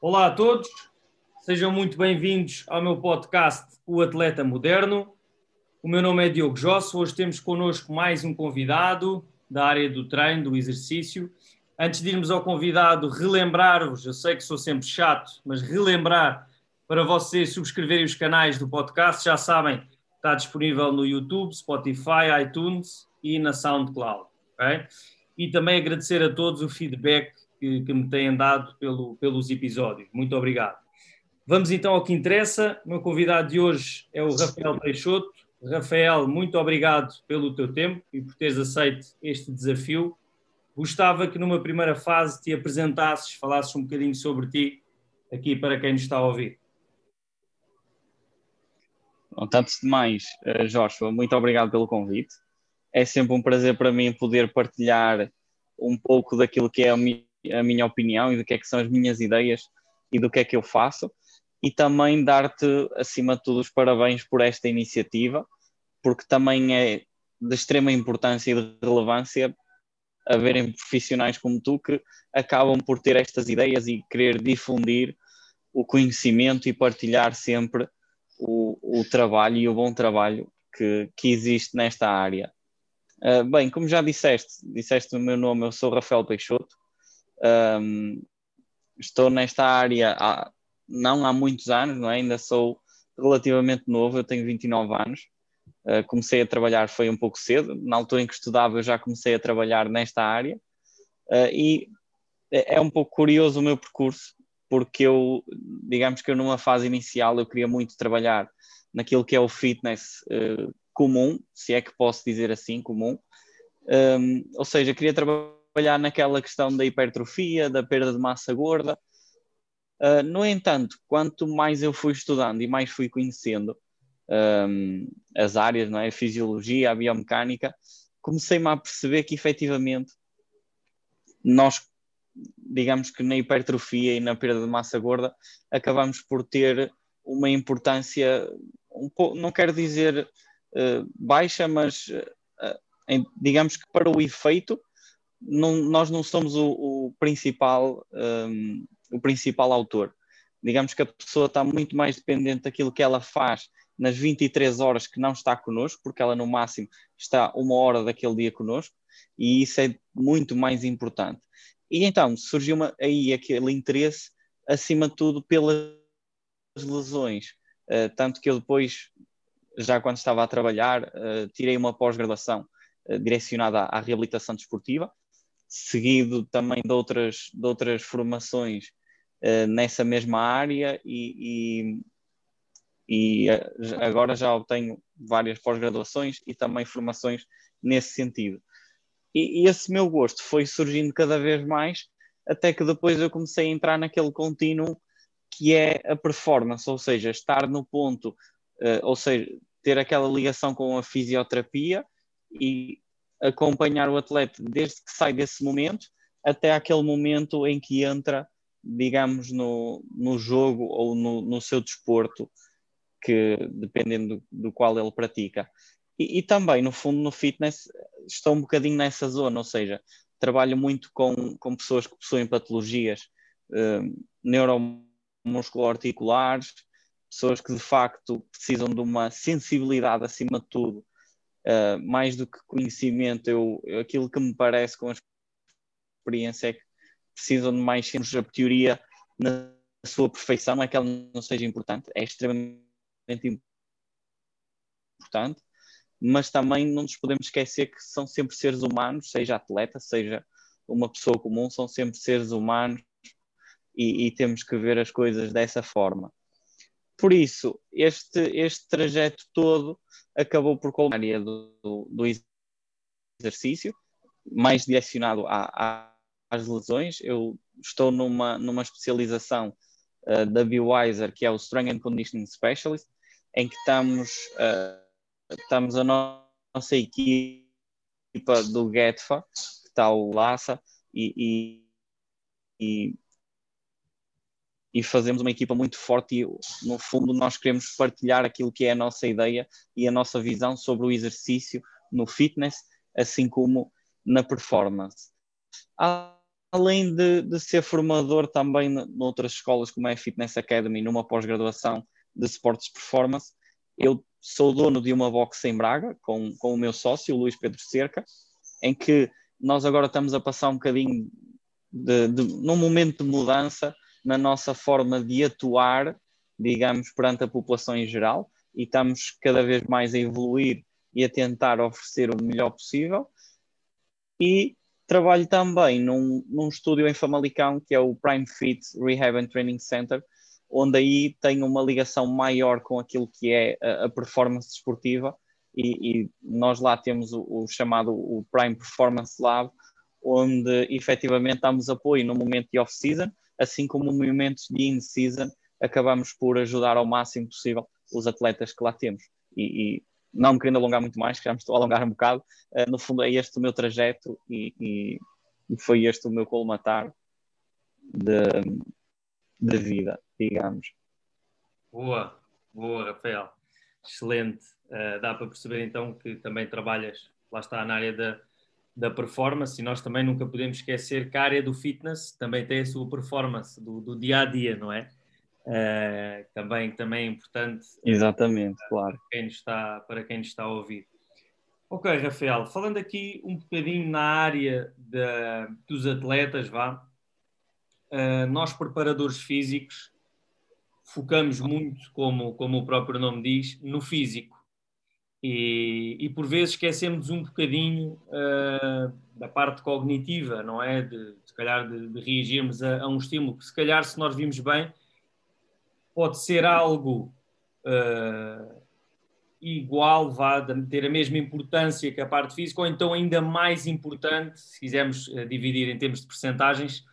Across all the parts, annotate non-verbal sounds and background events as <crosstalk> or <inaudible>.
Olá a todos, sejam muito bem-vindos ao meu podcast O Atleta Moderno. O meu nome é Diogo Josso, hoje temos connosco mais um convidado da área do treino, do exercício. Antes de irmos ao convidado, relembrar-vos, eu sei que sou sempre chato, mas relembrar para vocês subscreverem os canais do podcast, já sabem, está disponível no YouTube, Spotify, iTunes e na SoundCloud. Okay? E também agradecer a todos o feedback que, que me têm dado pelo, pelos episódios. Muito obrigado. Vamos então ao que interessa. O meu convidado de hoje é o Rafael Peixoto. Rafael, muito obrigado pelo teu tempo e por teres aceito este desafio. Gostava que numa primeira fase te apresentasses, falasses um bocadinho sobre ti aqui para quem nos está a ouvir. Bom, antes de mais, eh, Jorge, muito obrigado pelo convite. É sempre um prazer para mim poder partilhar um pouco daquilo que é a minha a minha opinião e do que é que são as minhas ideias e do que é que eu faço e também dar-te, acima de tudo, os parabéns por esta iniciativa, porque também é de extrema importância e de relevância haverem profissionais como tu que acabam por ter estas ideias e querer difundir o conhecimento e partilhar sempre o, o trabalho e o bom trabalho que, que existe nesta área. Uh, bem, como já disseste, disseste o meu nome, eu sou Rafael Peixoto, um, estou nesta área há, não há muitos anos, é? ainda sou relativamente novo, eu tenho 29 anos. Uh, comecei a trabalhar foi um pouco cedo, na altura em que estudava eu já comecei a trabalhar nesta área uh, e é, é um pouco curioso o meu percurso, porque eu, digamos que eu numa fase inicial eu queria muito trabalhar naquilo que é o fitness uh, comum, se é que posso dizer assim, comum, um, ou seja, queria trabalhar trabalhar naquela questão da hipertrofia, da perda de massa gorda. Uh, no entanto, quanto mais eu fui estudando e mais fui conhecendo um, as áreas, não é? a fisiologia, a biomecânica, comecei-me a perceber que efetivamente nós, digamos que na hipertrofia e na perda de massa gorda, acabamos por ter uma importância, um pouco, não quero dizer uh, baixa, mas uh, em, digamos que para o efeito não, nós não somos o, o principal, um, o principal autor. Digamos que a pessoa está muito mais dependente daquilo que ela faz nas 23 horas que não está connosco, porque ela no máximo está uma hora daquele dia connosco, e isso é muito mais importante. E então surgiu uma, aí aquele interesse, acima de tudo, pelas lesões. Uh, tanto que eu depois, já quando estava a trabalhar, uh, tirei uma pós-graduação uh, direcionada à, à, reabilitação desportiva, seguido também de outras, de outras formações uh, nessa mesma área e, e, e, eh, agora já obtenho várias pós-graduações e também formações nesse sentido. E, e, esse meu gosto foi surgindo cada vez mais, até que depois eu comecei a entrar naquele contínuo que é a performance, ou seja, estar no ponto, uh, ou seja, ter aquela ligação com a fisioterapia e acompanhar o atleta desde que sai desse momento até aquele momento em que entra, digamos, no, no jogo ou no, no seu desporto, que dependendo do, do qual ele pratica. E, e, também, no fundo, no fitness, estou um bocadinho nessa zona, ou seja, trabalho muito com, com pessoas que possuem patologias eh, neuromuscular-articulares, pessoas que de facto precisam de uma sensibilidade acima de tudo uh, mais do que conhecimento, eu, aquilo que me parece com a experiência é que precisam de mais sempre a teoria na sua perfeição, não é que ela não seja importante, é extremamente importante, mas também não nos podemos esquecer que são sempre seres humanos, seja atleta, seja uma pessoa comum, são sempre seres humanos e, e temos que ver as coisas dessa forma. Por isso, este, este trajeto todo acabou por colocar a área do, do exercício, mais direcionado a, a, às lesões. Eu estou numa, numa especialização uh, da BioWiser, que é o Strength and Conditioning Specialist, em que estamos, uh, estamos a nossa equipa do GETFA, que está o Laça, e, e, e e fazemos uma equipa muito forte e no fundo nós queremos partilhar aquilo que é a nossa ideia e a nossa visão sobre o exercício no fitness, assim como na performance. além de, de ser formador também noutras escolas como é a Fitness Academy, numa pós-graduação de Sports Performance, eu sou dono de uma box em Braga com, com o meu sócio, Luís Pedro Cerca, em que nós agora estamos a passar um bocadinho de, de, num momento de mudança na nossa forma de atuar, digamos, perante a população em geral, e estamos cada vez mais a evoluir e a tentar oferecer o melhor possível. E trabalho também num, num estúdio em Famalicão, que é o Prime Fit Rehab and Training Center, onde aí tenho uma ligação maior com aquilo que é a, a performance desportiva, e, e, nós lá temos o, o, chamado o Prime Performance Lab, onde efetivamente damos apoio no momento de off-season, assim como no momento de in-season, acabamos por ajudar ao máximo possível os atletas que lá temos. E, e não me querendo alongar muito mais, que já me estou a alongar um bocado, uh, no fundo é este o meu trajeto e, e, e foi este o meu colmatar de, de vida, digamos. Boa, boa, Rafael. Excelente. Uh, dá para perceber então que também trabalhas, lá está, na área da, da performance e nós também nunca podemos esquecer que a área do fitness também tem a sua performance do, do dia a dia, não é? Uh, também, também é importante. Exatamente, claro. Para quem, está, para quem está a ouvir. Ok, Rafael, falando aqui um bocadinho na área dos atletas, vá, uh, nós preparadores físicos focamos muito, como, como o próprio nome diz, no físico. E, e por vezes esquecemos um bocadinho uh, da parte cognitiva, não é? De, se calhar de, de reagirmos a, a, um estímulo que, se calhar, se nós vimos bem, pode ser algo uh, igual, vá ter a mesma importância que a parte física, ou então ainda mais importante, se quisermos uh, dividir em termos de percentagens,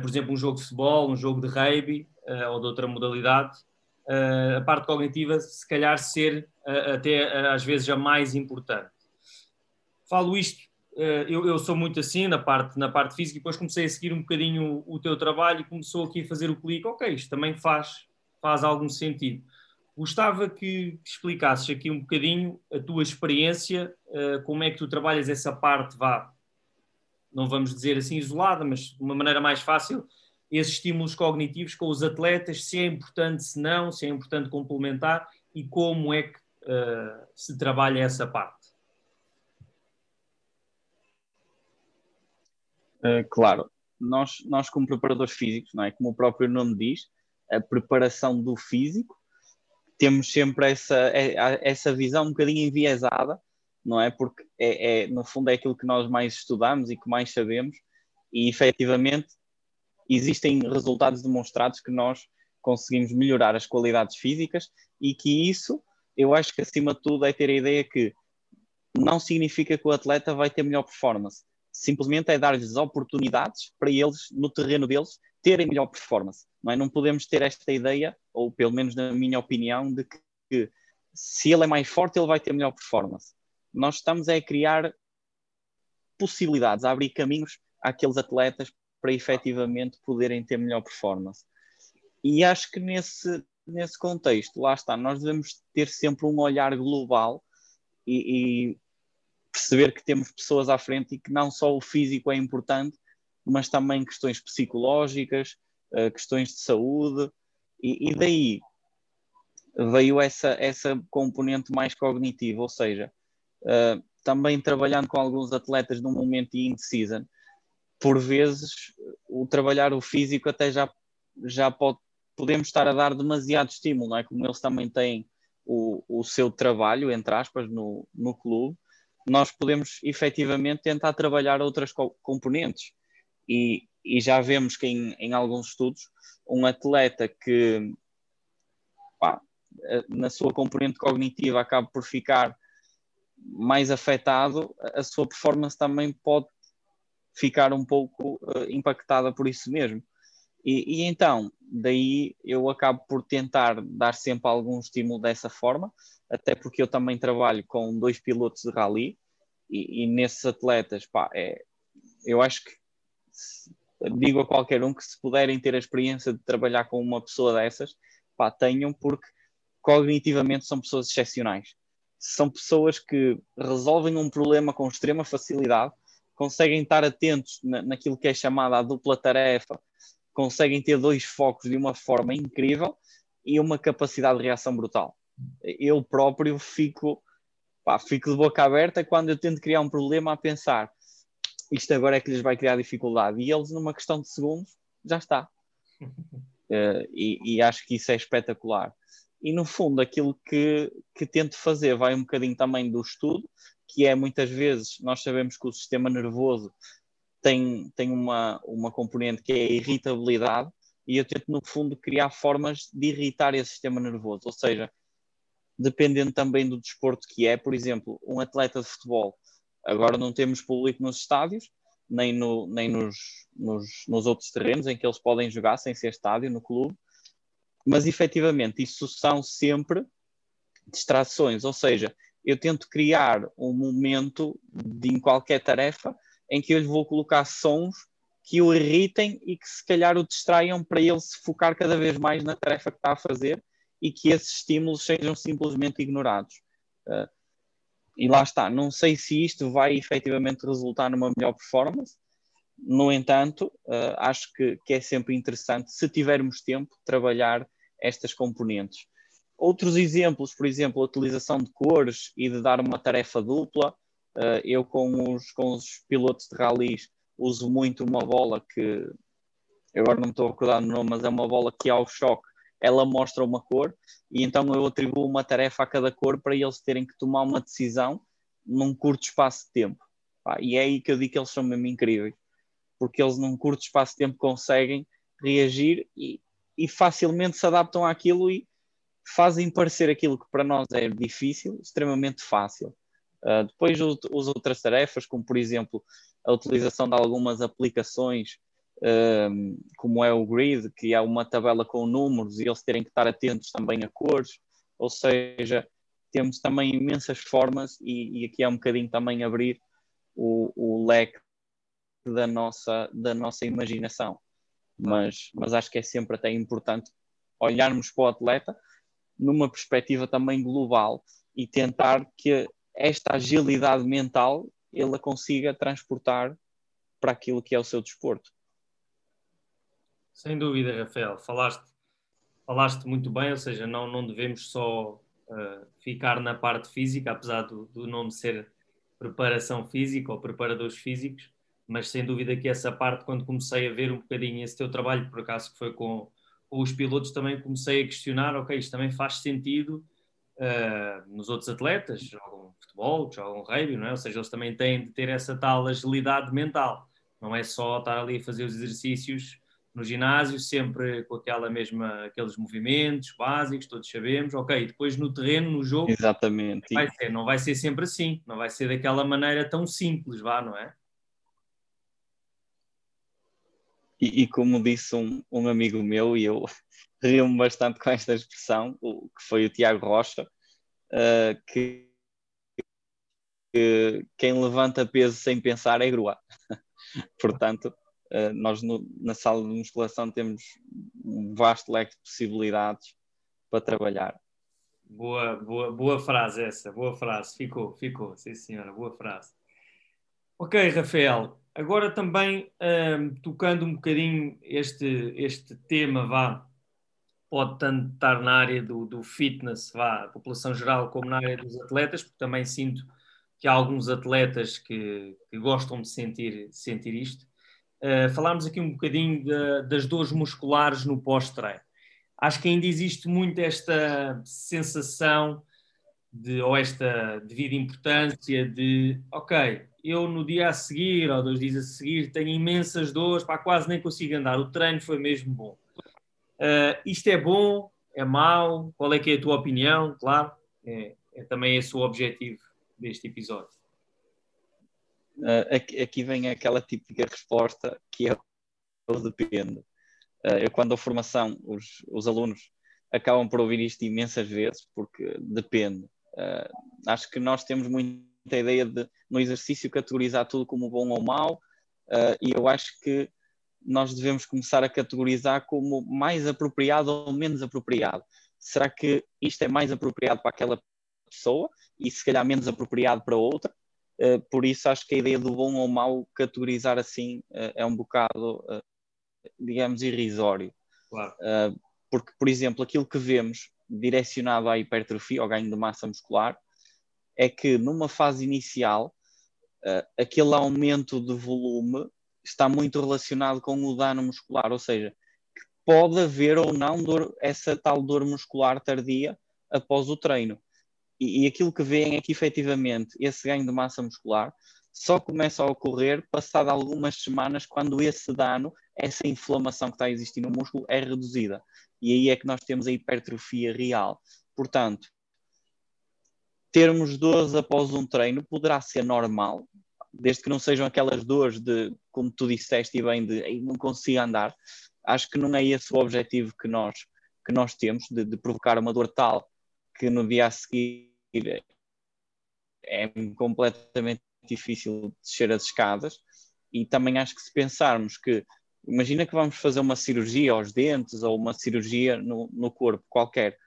por exemplo, um jogo de futebol, um jogo de rugby ou de outra modalidade, a parte cognitiva, se calhar, ser até às vezes a mais importante. Falo isto, eu, eu, sou muito assim na parte, na parte física, e depois comecei a seguir um bocadinho o, o teu trabalho e começou aqui a fazer o clique, ok, isto também faz, faz algum sentido. Gostava que explicasses aqui um bocadinho a tua experiência, como é que tu trabalhas essa parte, vá, não vamos dizer assim isolada, mas de uma maneira mais fácil, esses estímulos cognitivos com os atletas, se é importante, se não, se é importante complementar e como é que uh, se trabalha essa parte. Uh, claro, nós, nós como preparadores físicos, não é? como o próprio nome diz, a preparação do físico, temos sempre essa, é, essa visão um bocadinho enviesada, não é? Porque é, é, no fundo é aquilo que nós mais estudamos e que mais sabemos, e efetivamente existem resultados demonstrados que nós conseguimos melhorar as qualidades físicas e que isso, eu acho que acima de tudo é ter a ideia que não significa que o atleta vai ter melhor performance, simplesmente é dar-lhes oportunidades para eles, no terreno deles, terem melhor performance. Não, é? não podemos ter esta ideia, ou pelo menos na minha opinião, de que, que se ele é mais forte, ele vai ter melhor performance. Nós estamos a criar possibilidades, a abrir caminhos àqueles atletas para efetivamente poderem ter melhor performance. E acho que nesse, nesse contexto, lá está, nós devemos ter sempre um olhar global e, e perceber que temos pessoas à frente e que não só o físico é importante, mas também questões psicológicas, uh, questões de saúde, e, e, daí veio essa, essa componente mais cognitiva, ou seja, uh, também trabalhando com alguns atletas num momento de in-season, por vezes o trabalhar o físico até já, já pode, podemos estar a dar demasiado estímulo, não é? Como eles também têm o, o seu trabalho, entre aspas, no, no clube, nós podemos efetivamente tentar trabalhar outras componentes. E, e já vemos que em, em alguns estudos, um atleta que pá, na sua componente cognitiva acaba por ficar mais afetado, a sua performance também pode ficar um pouco uh, impactada por isso mesmo. E, e, então, daí eu acabo por tentar dar sempre algum estímulo dessa forma, até porque eu também trabalho com dois pilotos de rally e, e nesses atletas, pá, é, eu acho que digo a qualquer um que se puderem ter a experiência de trabalhar com uma pessoa dessas, pá, tenham, porque cognitivamente são pessoas excepcionais. São pessoas que resolvem um problema com extrema facilidade, conseguem estar atentos na, naquilo que é chamada a dupla tarefa, conseguem ter dois focos de uma forma incrível e uma capacidade de reação brutal. Eu próprio fico, pá, fico de boca aberta quando eu tento criar um problema a pensar isto agora é que lhes vai criar dificuldade e eles numa questão de segundos já está. Uh, <laughs> e, e, acho que isso é espetacular. E no fundo, aquilo que, que tento fazer vai um bocadinho também do estudo, que é muitas vezes nós sabemos que o sistema nervoso tem, tem uma, uma componente que é a irritabilidade, e eu tento, no fundo, criar formas de irritar esse sistema nervoso. Ou seja, dependendo também do desporto que é, por exemplo, um atleta de futebol. Agora não temos público nos estádios, nem, no, nem nos, nos, nos outros terrenos em que eles podem jogar sem ser estádio, no clube, mas efetivamente isso são sempre distrações, ou seja, eu tento criar um momento de, em qualquer tarefa em que eu lhe vou colocar sons que o irritem e que se calhar o distraiam para ele se focar cada vez mais na tarefa que está a fazer e que esses estímulos sejam simplesmente ignorados. Uh, e lá está, não sei se isto vai efetivamente resultar numa melhor performance, no entanto, uh, acho que, que, é sempre interessante, se tivermos tempo, trabalhar estas componentes. Outros exemplos, por exemplo, a utilização de cores e de dar uma tarefa dupla. Uh, eu, com os, com os pilotos de ralis, uso muito uma bola que agora não estou a recordar no nome, mas é uma bola que ao choque ela mostra uma cor e então eu atribuo uma tarefa a cada cor para eles terem que tomar uma decisão num curto espaço de tempo. E é aí que eu digo que eles são mesmo incríveis, porque eles num curto espaço de tempo conseguem reagir e, e facilmente se adaptam àquilo e fazem parecer aquilo que para nós é difícil, extremamente fácil. Uh, depois as outras tarefas, como por exemplo a utilização de algumas aplicações um, como é o grid, que é uma tabela com números e eles terem que estar atentos também a cores, ou seja, temos também imensas formas e, e aqui é um bocadinho também abrir o, o leque da nossa, da nossa imaginação. Mas, mas acho que é sempre até importante olharmos para o atleta numa perspectiva também global e tentar que esta agilidade mental ele consiga transportar para aquilo que é o seu desporto. Sem dúvida, Rafael. Falaste, falaste muito bem, ou seja, não, não devemos só uh, ficar na parte física, apesar do, do nome ser preparação física ou preparadores físicos, mas sem dúvida que essa parte, quando comecei a ver um bocadinho esse teu trabalho, por acaso que foi com, com os pilotos, também comecei a questionar, ok, isto também faz sentido uh, nos outros atletas, jogam futebol, jogam rugby, não é? Ou seja, eles também têm de ter essa tal agilidade mental, não é só estar ali a fazer os exercícios no ginásio, sempre com aquela mesma, aqueles movimentos básicos, todos sabemos, ok, depois no terreno, no jogo, Exatamente. Vai ser, não vai ser sempre assim, não vai ser daquela maneira tão simples, vá, não é? E, e como disse um, um, amigo meu, e eu <laughs> rio-me bastante com esta expressão, o, que foi o Tiago Rocha, uh, que, que quem levanta peso sem pensar é grua. <laughs> Portanto, Uh, nós no, na sala de musculação temos um vasto leque de possibilidades para trabalhar. Boa, boa, boa frase essa, boa frase, ficou, ficou, sim senhora, boa frase. Ok, Rafael, agora também um, tocando um bocadinho este, este tema, vá, pode tanto estar na área do, do fitness, vá, a população geral, como na área dos atletas, porque também sinto que há alguns atletas que, que gostam de sentir, sentir isto. Uh, falámos aqui um bocadinho de, das dores musculares no pós-treino. Acho que ainda existe muito esta sensação de, ou esta devida importância de, ok, eu no dia a seguir ou dois dias a seguir tenho imensas dores, pá, quase nem consigo andar, o treino foi mesmo bom. Uh, isto é bom? É mau? Qual é que é a tua opinião? Claro, é, é também esse o objetivo deste episódio. Uh, aqui, vem aquela típica resposta que é o depende. Uh, eu, quando dou formação, os, os alunos acabam por ouvir isto imensas vezes, porque depende. Uh, acho que nós temos muita ideia de, no exercício, categorizar tudo como bom ou mau, e eu acho que nós devemos começar a categorizar como mais apropriado ou menos apropriado. Será que isto é mais apropriado para aquela pessoa e se calhar menos apropriado para outra? uh, por isso acho que a ideia do bom ou mau categorizar assim uh, é um bocado, uh, digamos, irrisório. Claro. porque, por exemplo, aquilo que vemos direcionado à hipertrofia, ao ganho de massa muscular, é que numa fase inicial, aquele aumento de volume está muito relacionado com o dano muscular, ou seja, pode haver ou não dor, essa tal dor muscular tardia após o treino. E, e aquilo que veem é que efetivamente esse ganho de massa muscular só começa a ocorrer passado algumas semanas quando esse dano, essa inflamação que está a existir no músculo é reduzida. E aí é que nós temos a hipertrofia real. Portanto, termos dores após um treino poderá ser normal, desde que não sejam aquelas dores de, como tu disseste e bem, de não consigo andar. Acho que não é esse o objetivo que nós, que nós temos, de, de provocar uma dor tal que no dia a seguir é completamente difícil descer as escadas. E também acho que se pensarmos que, imagina que vamos fazer uma cirurgia aos dentes ou uma cirurgia no, no corpo qualquer,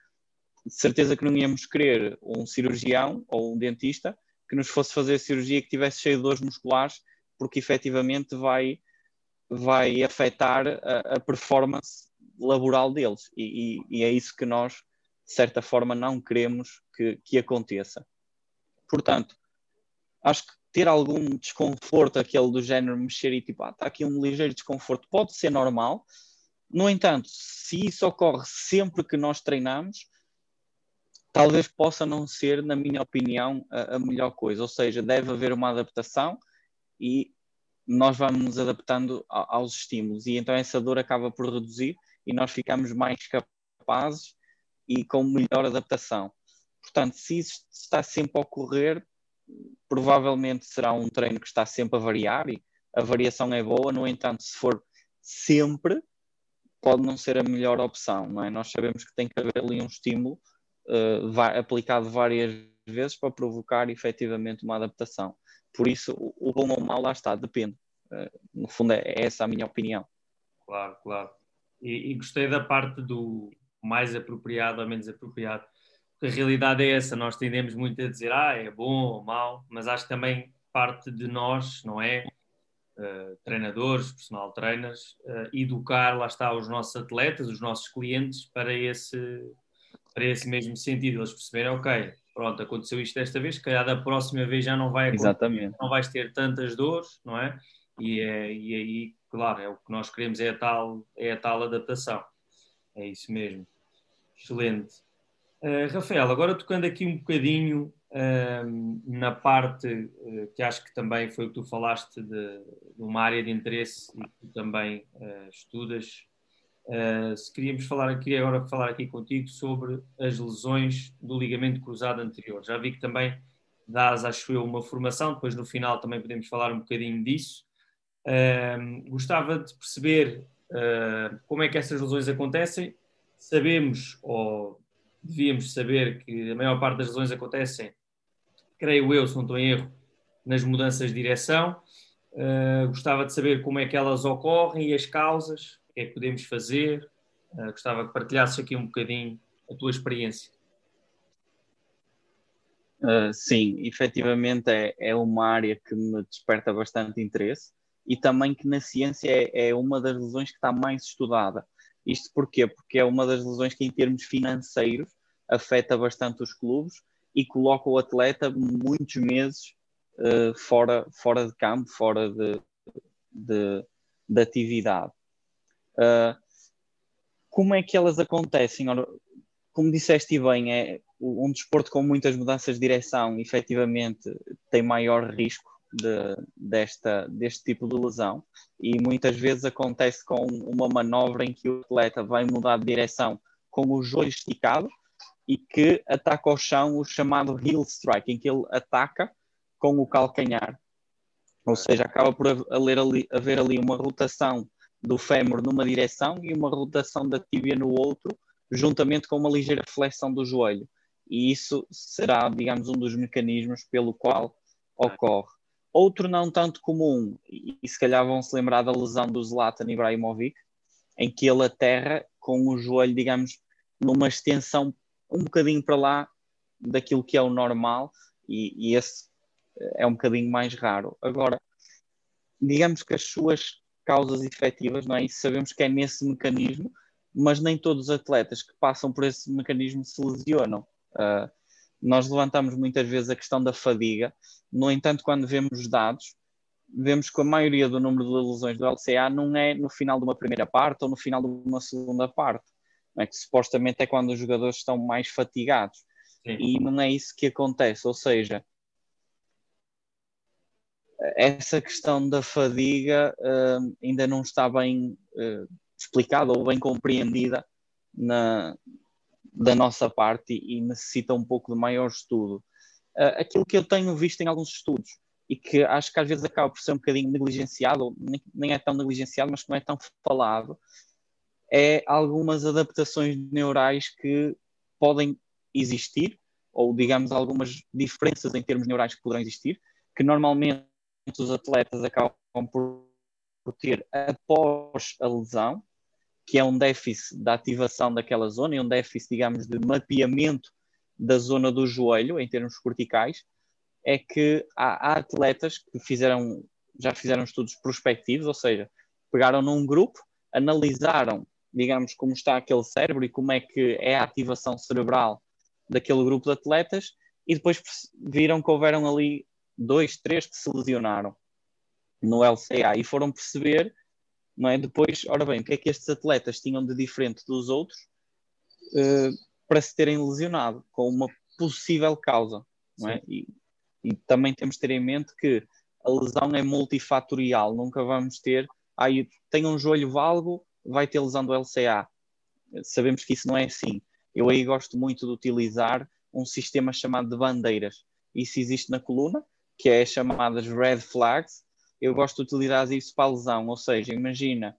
de certeza que não íamos querer um cirurgião ou um dentista que nos fosse fazer cirurgia que tivesse cheio de dores musculares, porque efetivamente vai, vai afetar a, a performance laboral deles. E, e, e, é isso que nós, de certa forma, não queremos que, que aconteça. Portanto, acho que ter algum desconforto, aquele do género mexer e tipo, ah, está aqui um ligeiro desconforto, pode ser normal. No entanto, se isso ocorre sempre que nós treinamos, talvez possa não ser, na minha opinião, a, a, melhor coisa. Ou seja, deve haver uma adaptação e nós vamos nos adaptando a, aos estímulos. E então essa dor acaba por reduzir e nós ficamos mais capazes e com melhor adaptação. Portanto, se isso está sempre a ocorrer, provavelmente será um treino que está sempre a variar e a variação é boa, no entanto, se for sempre, pode não ser a melhor opção, não é? Nós sabemos que tem que haver ali um estímulo uh, aplicado várias vezes para provocar efetivamente uma adaptação. Por isso, o, bom ou o mau lá está, depende. Uh, no fundo, é, é, essa a minha opinião. Claro, claro. E, e, gostei da parte do mais apropriado ou menos apropriado. A realidade é essa, nós tendemos muito a dizer, ah, é bom ou mau, mas acho que também parte de nós, não é? Uh, treinadores, personal trainers, uh, educar, lá está, os nossos atletas, os nossos clientes para esse, para esse mesmo sentido, eles perceberem, ok, pronto, aconteceu isto desta vez, se calhar da próxima vez já não vai acontecer, Exatamente. não vais ter tantas dores, não é? E, é, e aí, claro, é o que nós queremos, é a tal, é a tal adaptação. É isso mesmo. Excelente. Uh, Rafael, agora tocando aqui um bocadinho uh, na parte uh, que acho que também foi o que tu falaste de, de uma área de interesse e que tu também estudas Uh, se queríamos falar aqui agora falar aqui contigo sobre as lesões do ligamento cruzado anterior. Já vi que também dás, acho eu, uma formação, depois no final também podemos falar um bocadinho disso. Uh, gostava de perceber como é que essas lesões acontecem. Sabemos, ou devíamos saber, que a maior parte das lesões acontecem, creio eu, se não estou em erro, nas mudanças de direção. gostava de saber como é que elas ocorrem e as causas, que é que podemos fazer? Uh, gostava que partilhasses aqui um bocadinho a tua experiência. Uh, sim, efetivamente é, é uma área que me desperta bastante interesse e também que na ciência é, é uma das lesões que está mais estudada. Isto porquê? Porque é uma das lesões que, em termos financeiros, afeta bastante os clubes e coloca o atleta muitos meses uh, fora, fora de campo, fora de, de, de atividade. Uh, como é que elas acontecem? como disseste bem, é um desporto com muitas mudanças de direção, efetivamente tem maior risco de, desta, deste tipo de lesão e muitas vezes acontece com uma manobra em que o atleta vai mudar de direção com o joelho esticado e que ataca ao chão o chamado heel strike, em que ele ataca com o calcanhar. Ou seja, acaba por haver ali, haver ali uma rotação do fémur numa direção e uma rotação da tíbia no outro, juntamente com uma ligeira flexão do joelho. E isso será, digamos, um dos mecanismos pelo qual ocorre. Outro não tanto comum, e se calhar vão se lembrar da lesão do Zlatan Ibrahimovic, em que ele aterra com o joelho, digamos, numa extensão um bocadinho para lá daquilo que é o normal, e, e esse é um bocadinho mais raro. Agora, digamos que as suas causas efetivas, não é? Sabemos que é nesse mecanismo, mas nem todos os atletas que passam por esse mecanismo se lesionam. Uh, nós levantamos muitas vezes a questão da fadiga, no entanto, quando vemos dados, vemos que a maioria do número de lesões do LCA não é no final de uma primeira parte ou no final de uma segunda parte, é? que supostamente é quando os jogadores estão mais fatigados. Sim. E não é isso que acontece, ou seja, essa questão da fadiga uh, ainda não está bem uh, explicada ou bem compreendida na, da nossa parte e, e necessita um pouco de maior estudo. Uh, aquilo que eu tenho visto em alguns estudos e que acho que às vezes acaba por ser um bocadinho negligenciado, ou nem, nem é tão negligenciado, mas não é tão falado, é algumas adaptações neurais que podem existir, ou digamos algumas diferenças em termos neurais que poderão existir, que normalmente os atletas acabam por ter após a lesão, que é um déficit da ativação daquela zona e um déficit, digamos, de mapeamento da zona do joelho em termos corticais, é que há, há atletas que fizeram, já fizeram estudos prospectivos, ou seja, pegaram num grupo, analisaram, digamos, como está aquele cérebro e como é que é a ativação cerebral daquele grupo de atletas e depois viram que houveram ali dois, três que se lesionaram no LCA e foram perceber, não é? Depois, ora bem, o que é que estes atletas tinham de diferente dos outros uh, para se terem lesionado, com uma possível causa, não é? E, e, também temos de ter em mente que a lesão é multifatorial, nunca vamos ter, aí ah, tem um joelho valgo, vai ter lesão do LCA. Sabemos que isso não é assim. Eu aí gosto muito de utilizar um sistema chamado de bandeiras. Isso existe na coluna, que é chamadas red flags, eu gosto de utilizar isso para a lesão, ou seja, imagina,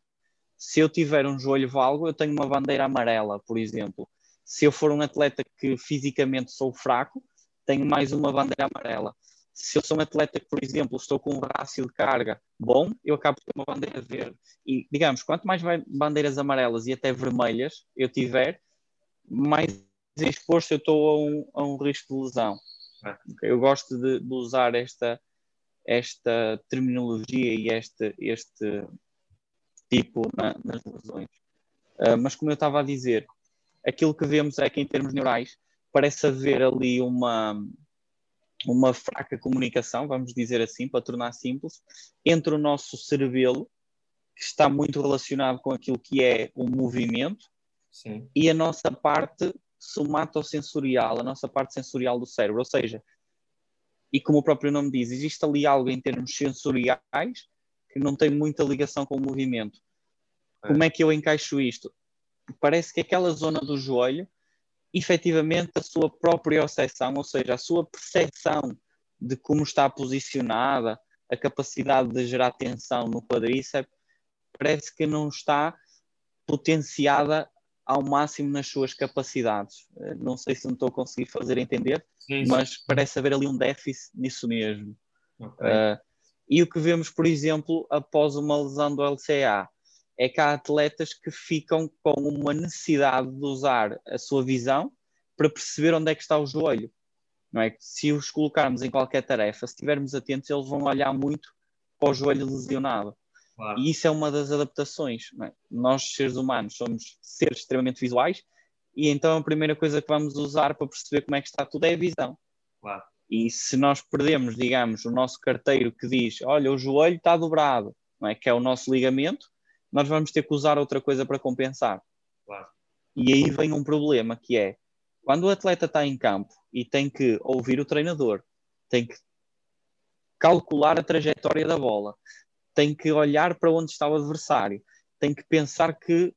se eu tiver um joelho valgo, eu tenho uma bandeira amarela, por exemplo. Se eu for um atleta que fisicamente sou fraco, tenho mais uma bandeira amarela. Se eu sou um atleta que, por exemplo, estou com um rácio de carga bom, eu acabo por ter uma bandeira verde. E, digamos, quanto mais bandeiras amarelas e até vermelhas eu tiver, mais exposto eu estou a um, a um risco de lesão. Eu gosto de, de usar esta, esta terminologia e este, este tipo na, nas lesões. Uh, mas como eu estava a dizer, aquilo que vemos é que em termos neurais parece haver ali uma, uma fraca comunicação, vamos dizer assim, para tornar simples, entre o nosso cerebelo, que está muito relacionado com aquilo que é o movimento, Sim. e a nossa parte somatosensorial, a nossa parte sensorial do cérebro, ou seja, e como o próprio nome diz, existe ali algo em termos sensoriais que não tem muita ligação com o movimento. É. Como é que eu encaixo isto? Parece que aquela zona do joelho, efetivamente, a sua própria percepção, ou seja, a sua percepção de como está posicionada, a capacidade de gerar tensão no quadríceps, parece que não está potenciada ao máximo nas suas capacidades. Eh, não sei se me estou a conseguir fazer entender, sim, sim. mas parece haver ali um déficit nisso mesmo. Okay. Uh, e o que vemos, por exemplo, após uma lesão do LCA, é que há atletas que ficam com uma necessidade de usar a sua visão para perceber onde é que está o joelho. Não é? Se os colocarmos em qualquer tarefa, se estivermos atentos, eles vão olhar muito para o joelho lesionado. Claro. E isso é uma das adaptações. É? Nós, seres humanos, somos seres extremamente visuais e então a primeira coisa que vamos usar para perceber como é que está tudo é a visão. Claro. E se nós perdemos, digamos, o nosso carteiro que diz, olha, o joelho está dobrado, não é? que é o nosso ligamento, nós vamos ter que usar outra coisa para compensar. Claro. E aí vem um problema que é, quando o atleta está em campo e tem que ouvir o treinador, tem que calcular a trajetória da bola, tem que olhar para onde está o adversário, tem que pensar que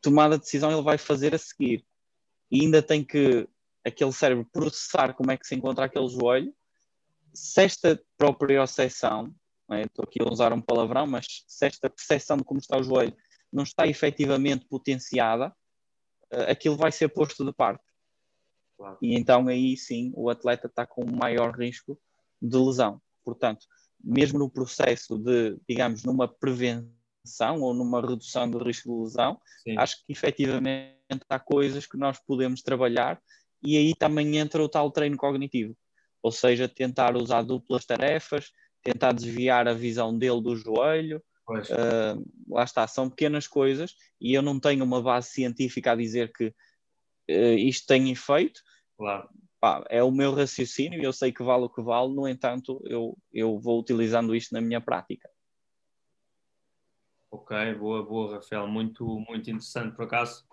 tomada de decisão ele vai fazer a seguir. E ainda tem que aquele cérebro processar como é que se encontra aquele joelho. Se esta própria percepção, é? estou aqui a usar um palavrão, mas se esta percepção de como está o joelho não está efetivamente potenciada, eh, aquilo vai ser posto de parte. Claro. E então aí sim o atleta está com maior risco de lesão. Portanto, mesmo no processo de, digamos, numa prevenção ou numa redução do risco de lesão, Sim. acho que efetivamente há coisas que nós podemos trabalhar e aí também entra o tal treino cognitivo. ou seja, tentar usar duplas tarefas, tentar desviar a visão dele do joelho. Uh, lá está, são pequenas coisas e eu não tenho uma base científica a dizer que uh, isto tem efeito. Claro. Pá, é o meu raciocínio e eu sei que vale o que vale, no entanto, eu, eu vou utilizando isto na minha prática. Ok, boa, boa, Rafael, muito, muito interessante. Por acaso,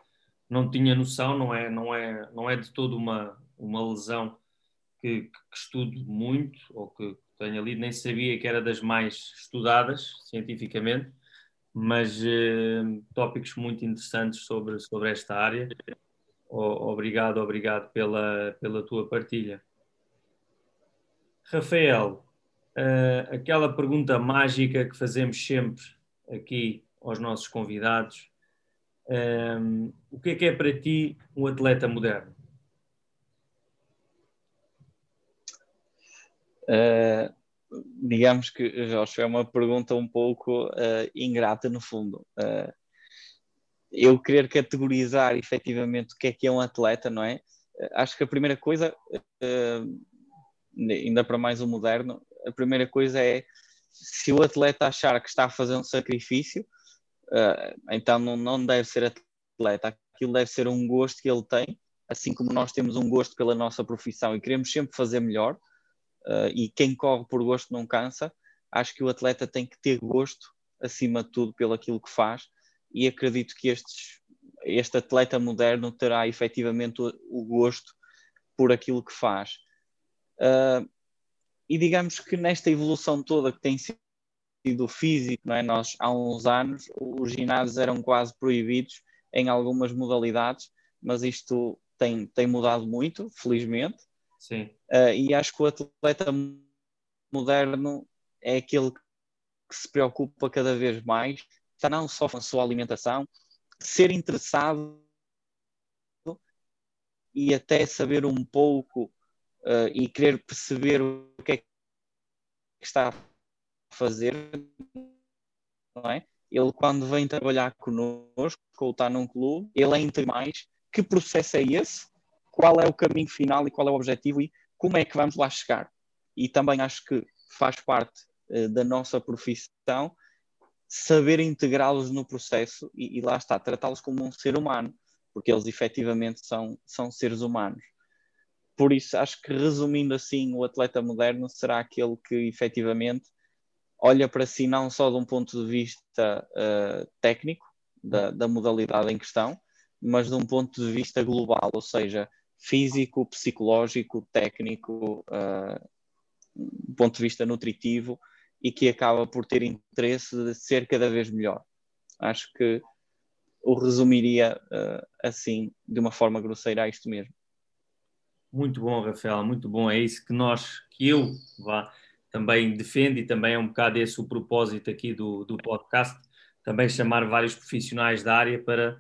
não tinha noção, não é, não é, não é de todo uma, uma lesão que, que, estudo muito ou que tenho lido, nem sabia que era das mais estudadas cientificamente, mas eh, tópicos muito interessantes sobre, sobre esta área. O, obrigado, obrigado pela, pela tua partilha. Rafael, uh, aquela pergunta mágica que fazemos sempre aqui aos nossos convidados um, o que é que é para ti um atleta moderno? Uh, digamos que, Jorge, é uma pergunta um pouco uh, ingrata no fundo. Uh, eu querer categorizar efetivamente o que é que é um atleta, não é? acho que a primeira coisa, ainda para mais o moderno, a primeira coisa é se o atleta achar que está a fazer um sacrifício, então não, não deve ser atleta, aquilo deve ser um gosto que ele tem, assim como nós temos um gosto pela nossa profissão e queremos sempre fazer melhor, e quem corre por gosto não cansa, acho que o atleta tem que ter gosto, acima de tudo, pelo aquilo que faz, e acredito que estes, este atleta moderno terá efetivamente o, o gosto por aquilo que faz. Uh, e digamos que nesta evolução toda que tem sido do físico, não é? Nós, há uns anos, os ginásios eram quase proibidos em algumas modalidades, mas isto tem, tem mudado muito, felizmente. Sim. Uh, e acho que o atleta moderno é aquele que se preocupa cada vez mais, está não só com a sua alimentação, ser interessado e até saber um pouco uh, e querer perceber o que é que está a fazer, não é? Ele, quando vem trabalhar connosco, ou está num clube, ele entra mais que processo é esse, qual é o caminho final e qual é o objetivo e como é que vamos lá chegar. E também acho que faz parte uh, da nossa profissão saber integrá-los no processo e, e lá está, tratá-los como um ser humano, porque eles efetivamente são, são seres humanos. Por isso, acho que resumindo assim, o atleta moderno será aquele que efetivamente olha para si não só de um ponto de vista uh, técnico da, da, modalidade em questão, mas de um ponto de vista global, ou seja, físico, psicológico, técnico, uh, ponto de vista nutritivo e que acaba por ter interesse de ser cada vez melhor. Acho que o resumiria uh, assim, de uma forma grosseira, a isto mesmo. Muito bom, Rafael, muito bom. É isso que nós, que eu vá também defende e também é um bocado esse o propósito aqui do, do podcast, também chamar vários profissionais da área para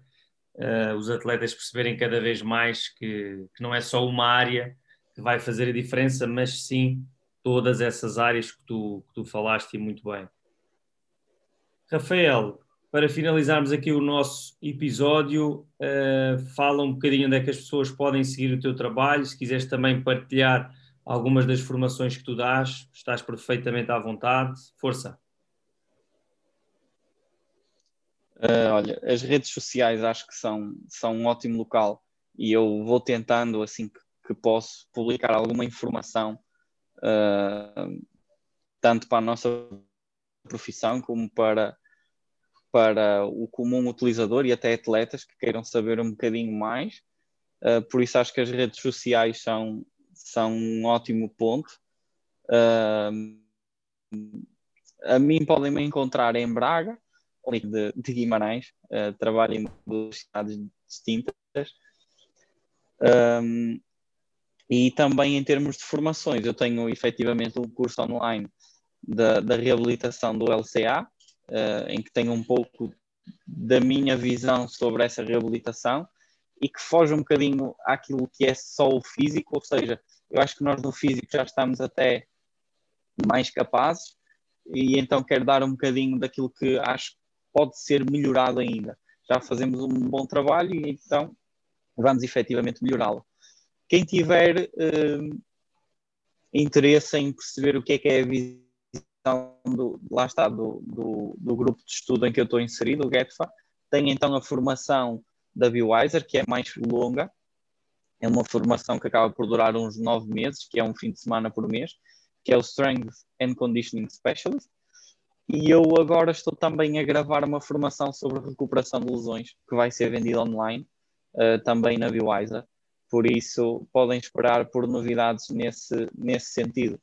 uh, os atletas perceberem cada vez mais que, que não é só uma área que vai fazer a diferença, mas sim todas essas áreas que tu, que tu falaste e muito bem. Rafael, para finalizarmos aqui o nosso episódio, uh, fala um bocadinho onde é que as pessoas podem seguir o teu trabalho, se quiseres também partilhar algumas das formações que tu dás, estás perfeitamente à vontade. Força. Uh, olha, as redes sociais acho que são, são um ótimo local e eu vou tentando, assim que, que posso, publicar alguma informação, uh, tanto para a nossa profissão como para, para o comum utilizador e até atletas que queiram saber um bocadinho mais. Uh, por isso acho que as redes sociais são, são um ótimo ponto. Uh, a mim podem me encontrar em Braga, de, de Guimarães, uh, trabalho em duas cidades distintas. Um, e também em termos de formações, eu tenho efetivamente um curso online da, da reabilitação do LCA, uh, em que tenho um pouco da minha visão sobre essa reabilitação e que foge um bocadinho àquilo que é só o físico, ou seja, eu acho que nós no físico já estamos até mais capazes e então quero dar um bocadinho daquilo que acho que pode ser melhorado ainda. Já fazemos um bom trabalho e então vamos efetivamente melhorá-lo. Quem tiver uh, interesse em perceber o que é que é a visão do, lá está, do, do, do grupo de estudo em que eu estou inserido, o GETFA. Tem então a formação da BioWiser, que é mais longa, é uma formação que acaba por durar uns nove meses, que é um fim de semana por mês, que é o Strength and Conditioning Specialist. E eu agora estou também a gravar uma formação sobre recuperação de lesões, que vai ser vendida online, uh, também na BioWiser. Por isso, podem esperar por novidades nesse, nesse sentido.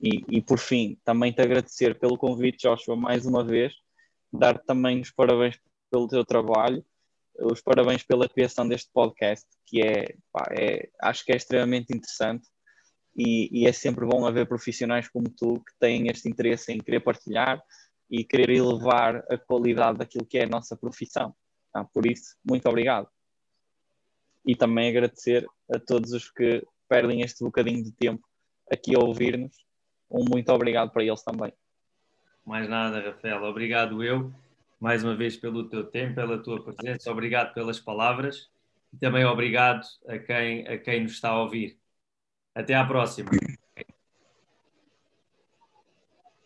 E, e por fim, também te agradecer pelo convite, Joshua, mais uma vez, dar-te também os parabéns pelo teu trabalho, os parabéns pela criação deste podcast, que é, pá, é acho que é extremamente interessante e, e, é sempre bom haver profissionais como tu que têm este interesse em querer partilhar e querer elevar a qualidade daquilo que é a nossa profissão. Ah, por isso, muito obrigado e também agradecer a todos os que perdem este bocadinho de tempo aqui a ouvir-nos. Um muito obrigado para eles também. Mais nada, Rafael. Obrigado eu, mais uma vez, pelo teu tempo, pela tua presença. Obrigado pelas palavras e também obrigado a quem, a quem nos está a ouvir. Até à próxima.